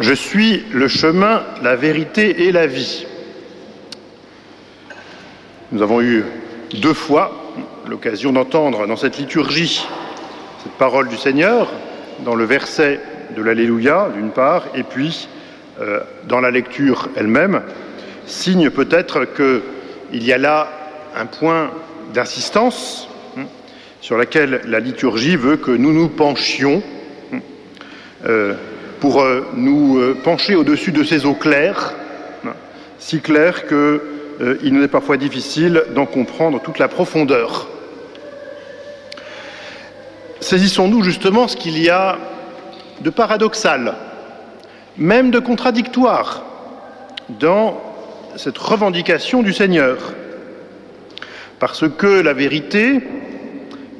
Je suis le chemin, la vérité et la vie. Nous avons eu deux fois l'occasion d'entendre dans cette liturgie cette parole du Seigneur, dans le verset de l'Alléluia d'une part, et puis euh, dans la lecture elle-même, signe peut-être qu'il y a là un point d'insistance hein, sur laquelle la liturgie veut que nous nous penchions. Hein, euh, pour euh, nous euh, pencher au-dessus de ces eaux claires, si claires qu'il euh, nous est parfois difficile d'en comprendre toute la profondeur. Saisissons-nous justement ce qu'il y a de paradoxal, même de contradictoire, dans cette revendication du Seigneur. Parce que la vérité,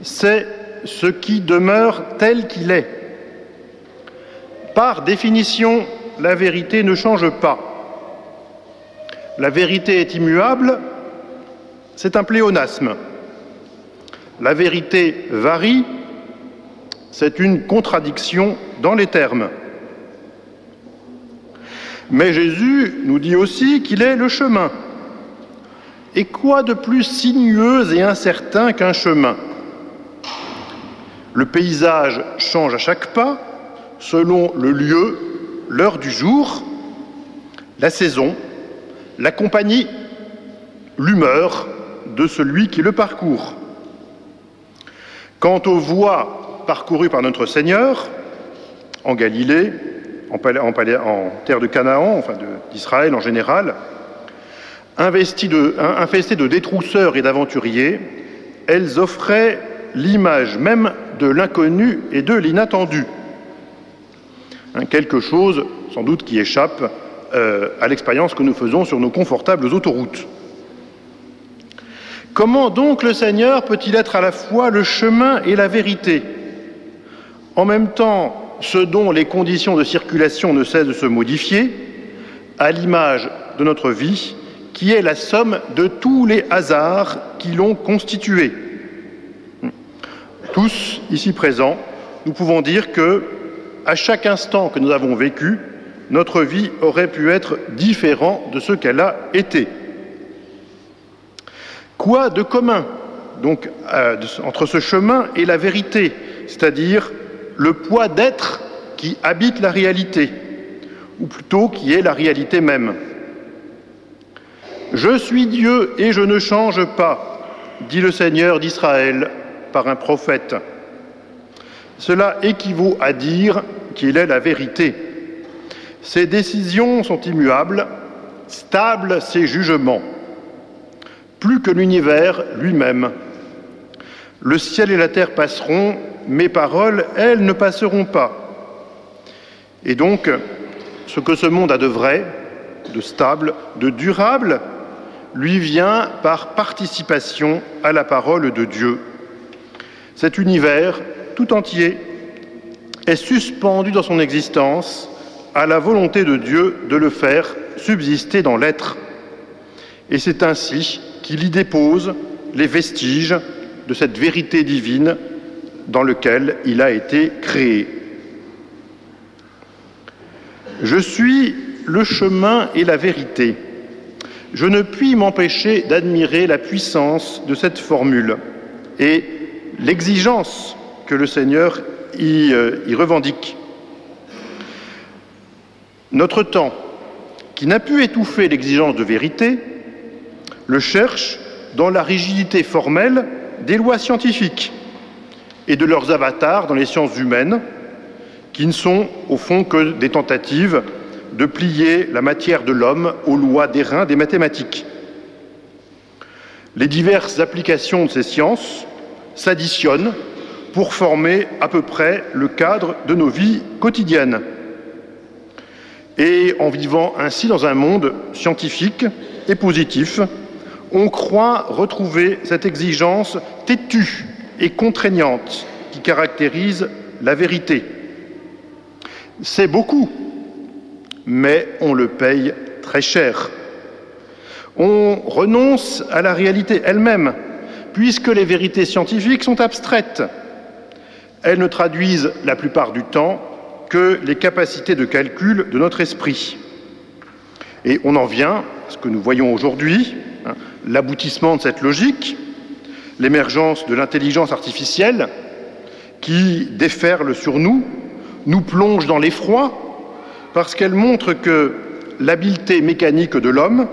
c'est ce qui demeure tel qu'il est. Par définition, la vérité ne change pas. La vérité est immuable, c'est un pléonasme. La vérité varie, c'est une contradiction dans les termes. Mais Jésus nous dit aussi qu'il est le chemin. Et quoi de plus sinueux et incertain qu'un chemin? Le paysage change à chaque pas, selon le lieu, l'heure du jour, la saison, la compagnie, l'humeur de celui qui le parcourt. Quant aux voies parcourues par notre Seigneur, en Galilée, en, terre de Canaan, enfin d'Israël en général, infestées de, détrousseurs et d'aventuriers, elles offraient l'image même de l'inconnu et de l'inattendu. Quelque chose sans doute qui échappe euh, à l'expérience que nous faisons sur nos confortables autoroutes. Comment donc le Seigneur peut-il être à la fois le chemin et la vérité? En même temps, ce dont les conditions de circulation ne cessent de se modifier, à l'image de notre vie, qui est la somme de tous les hasards qui l'ont constituée. Tous, ici présents, nous pouvons dire que à chaque instant que nous avons vécu, notre vie aurait pu être différente de ce qu'elle a été. Quoi de commun donc euh, entre ce chemin et la vérité, c'est-à-dire le poids d'être qui habite la réalité, ou plutôt qui est la réalité même? Je suis Dieu et je ne change pas, dit le Seigneur d'Israël par un prophète. Cela équivaut à dire qu'il est la vérité. Ses décisions sont immuables, stables ses jugements, plus que l'univers lui-même. Le ciel et la terre passeront, mes paroles, elles, ne passeront pas. Et donc, ce que ce monde a de vrai, de stable, de durable, lui vient par participation à la parole de Dieu. Cet univers tout entier est suspendu dans son existence à la volonté de Dieu de le faire subsister dans l'être. Et c'est ainsi qu'il y dépose les vestiges de cette vérité divine dans lequel il a été créé. Je suis le chemin et la vérité. Je ne puis m'empêcher d'admirer la puissance de cette formule et l'exigence que le Seigneur euh, y, revendique. Notre temps, qui n'a pu étouffer l'exigence de vérité, le cherche dans la rigidité formelle des lois scientifiques et de leurs avatars dans les sciences humaines, qui ne sont au fond que des tentatives de plier la matière de l'homme aux lois d'airain des mathématiques. Les diverses applications de ces sciences s'additionnent pour former à peu près le cadre de nos vies quotidiennes. Et en vivant ainsi dans un monde scientifique et positif, on croit retrouver cette exigence têtue et contraignante qui caractérise la vérité. C'est beaucoup, mais on le paye très cher. On renonce à la réalité elle-même, puisque les vérités scientifiques sont abstraites elles ne traduisent la plupart du temps que les capacités de calcul de notre esprit. Et on en vient à ce que nous voyons aujourd'hui, hein, l'aboutissement de cette logique, l'émergence de l'intelligence artificielle qui déferle sur nous, nous plonge dans l'effroi, parce qu'elle montre que l'habileté mécanique de l'homme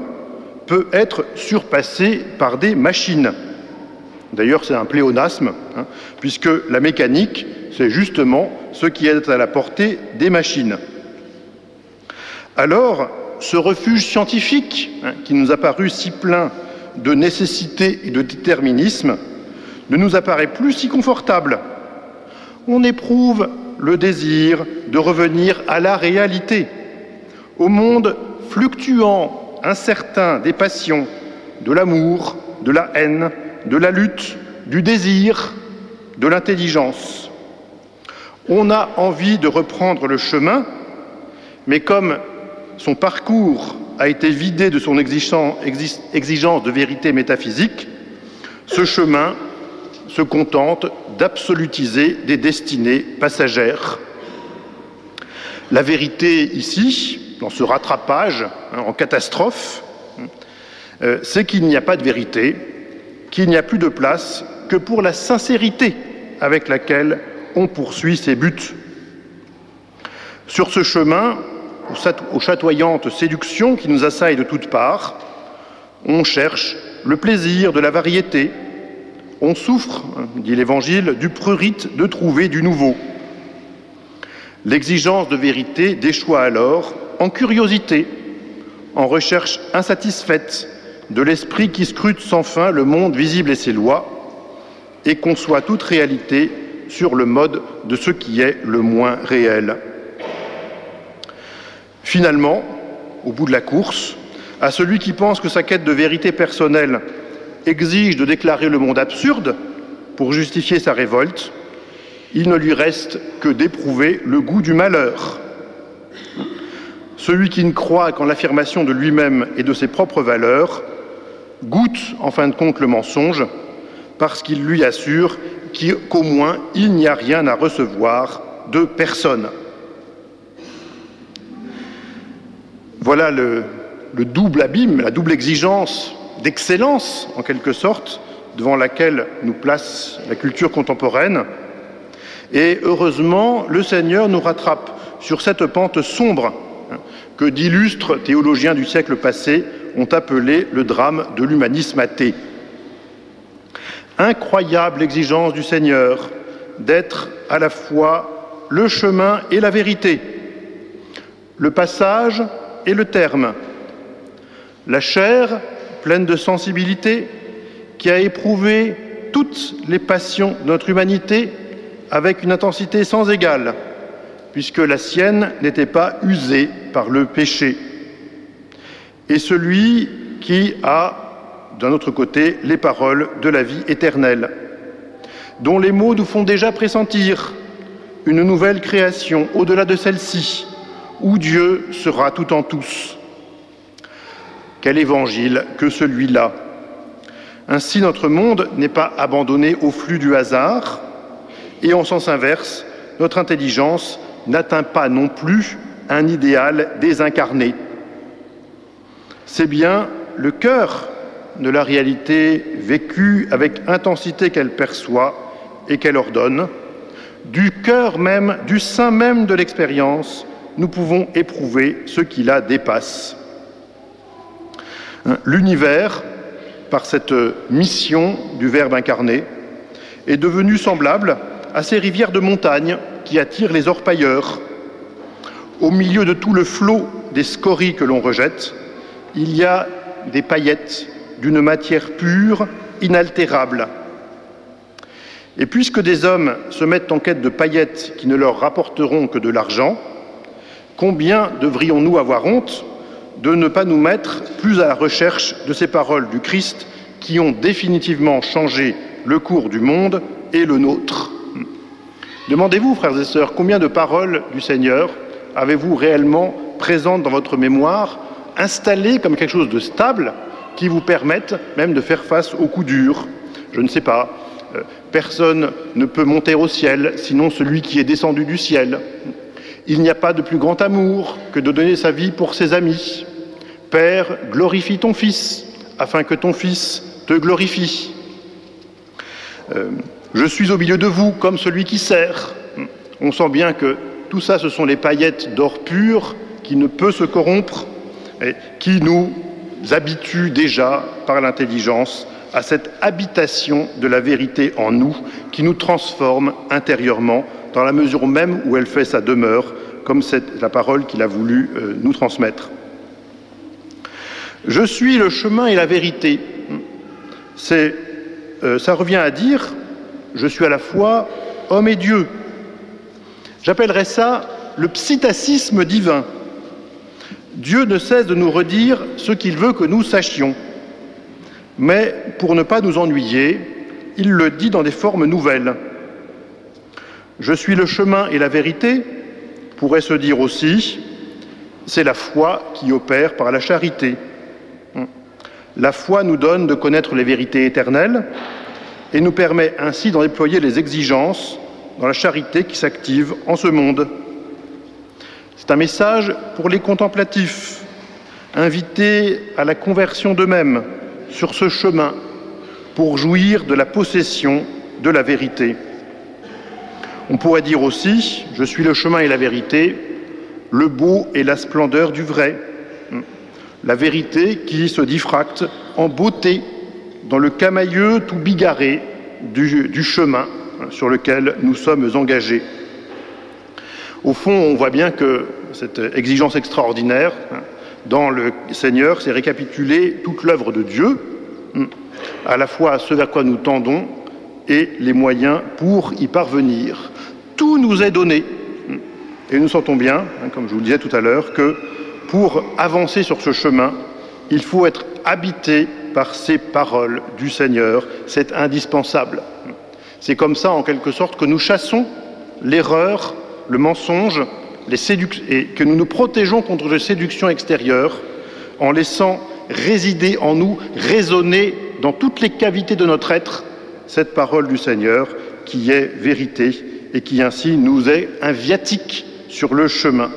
peut être surpassée par des machines. D'ailleurs, c'est un pléonasme, hein, puisque la mécanique, c'est justement ce qui est à la portée des machines. Alors, ce refuge scientifique, hein, qui nous a paru si plein de nécessité et de déterminisme, ne nous apparaît plus si confortable. On éprouve le désir de revenir à la réalité, au monde fluctuant, incertain des passions, de l'amour, de la haine, de la lutte, du désir, de l'intelligence. On a envie de reprendre le chemin, mais comme son parcours a été vidé de son exigence de vérité métaphysique, ce chemin se contente d'absolutiser des destinées passagères. La vérité ici, dans ce rattrapage hein, en catastrophe, euh, c'est qu'il n'y a pas de vérité, qu'il n'y a plus de place que pour la sincérité avec laquelle on poursuit ses buts. Sur ce chemin, aux chatoyantes séductions qui nous assaillent de toutes parts, on cherche le plaisir de la variété, on souffre, dit l'Évangile, du prurite de trouver du nouveau. L'exigence de vérité déchoit alors en curiosité, en recherche insatisfaite de l'esprit qui scrute sans fin le monde visible et ses lois, et conçoit toute réalité sur le mode de ce qui est le moins réel. Finalement, au bout de la course, à celui qui pense que sa quête de vérité personnelle exige de déclarer le monde absurde pour justifier sa révolte, il ne lui reste que d'éprouver le goût du malheur. Celui qui ne croit qu'en l'affirmation de lui-même et de ses propres valeurs goûte en fin de compte le mensonge parce qu'il lui assure qu'au moins il n'y a rien à recevoir de personne. Voilà le, le double abîme, la double exigence d'excellence, en quelque sorte, devant laquelle nous place la culture contemporaine. Et heureusement, le Seigneur nous rattrape sur cette pente sombre hein, que d'illustres théologiens du siècle passé ont appelé le drame de l'humanisme athée. Incroyable exigence du Seigneur d'être à la fois le chemin et la vérité, le passage et le terme, la chair pleine de sensibilité, qui a éprouvé toutes les passions de notre humanité avec une intensité sans égale, puisque la sienne n'était pas usée par le péché. Et celui qui a, d'un autre côté, les paroles de la vie éternelle, dont les mots nous font déjà pressentir une nouvelle création au-delà de celle-ci, où Dieu sera tout en tous. Quel évangile que celui-là Ainsi, notre monde n'est pas abandonné au flux du hasard, et en sens inverse, notre intelligence n'atteint pas non plus un idéal désincarné. C'est bien le cœur de la réalité vécue avec intensité qu'elle perçoit et qu'elle ordonne. Du cœur même, du sein même de l'expérience, nous pouvons éprouver ce qui la dépasse. Hein, l'univers, par cette mission du Verbe incarné, est devenu semblable à ces rivières de montagne qui attirent les orpailleurs. Au milieu de tout le flot des scories que l'on rejette, il y a des paillettes d'une matière pure, inaltérable. Et puisque des hommes se mettent en quête de paillettes qui ne leur rapporteront que de l'argent, combien devrions-nous avoir honte de ne pas nous mettre plus à la recherche de ces paroles du Christ qui ont définitivement changé le cours du monde et le nôtre? Demandez-vous, frères et sœurs, combien de paroles du Seigneur avez-vous réellement présentes dans votre mémoire, installées comme quelque chose de stable, qui vous permettent même de faire face aux coups durs Je ne sais pas. Euh, personne ne peut monter au ciel, sinon celui qui est descendu du ciel. Il n'y a pas de plus grand amour que de donner sa vie pour ses amis. Père, glorifie ton Fils, afin que ton Fils te glorifie. Euh, je suis au milieu de vous comme celui qui sert. On sent bien que tout ça, ce sont les paillettes d'or pur qui ne peut se corrompre qui nous habituent déjà par l'intelligence à cette habitation de la vérité en nous qui nous transforme intérieurement dans la mesure même où elle fait sa demeure, comme c'est la parole qu'il a voulu euh, nous transmettre. Je suis le chemin et la vérité. C'est, euh, ça revient à dire, je suis à la fois homme et Dieu. J'appellerais ça le psittacisme divin. Dieu ne cesse de nous redire ce qu'il veut que nous sachions. Mais pour ne pas nous ennuyer, il le dit dans des formes nouvelles. Je suis le chemin et la vérité pourrait se dire aussi, c'est la foi qui opère par la charité. La foi nous donne de connaître les vérités éternelles et nous permet ainsi d'en déployer les exigences dans la charité qui s'active en ce monde. C'est un message pour les contemplatifs, invités à la conversion d'eux-mêmes sur ce chemin pour jouir de la possession de la vérité. On pourrait dire aussi, je suis le chemin et la vérité, le beau et la splendeur du vrai, la vérité qui se diffracte en beauté dans le camailleux tout bigarré du, du chemin sur lequel nous sommes engagés. Au fond, on voit bien que cette exigence extraordinaire dans le Seigneur, c'est récapituler toute l'œuvre de Dieu, à la fois ce vers quoi nous tendons et les moyens pour y parvenir. Tout nous est donné. Et nous sentons bien, hein, comme je vous le disais tout à l'heure, que pour avancer sur ce chemin, il faut être habité par ces paroles du Seigneur. C'est indispensable. C'est comme ça, en quelque sorte, que nous chassons l'erreur le mensonge et que nous nous protégeons contre les séductions extérieures en laissant résider en nous, résonner dans toutes les cavités de notre être cette parole du Seigneur qui est vérité et qui ainsi nous est un viatique sur le chemin.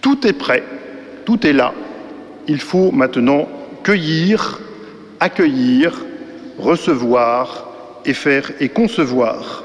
Tout est prêt, tout est là. Il faut maintenant cueillir, accueillir, recevoir et faire et concevoir.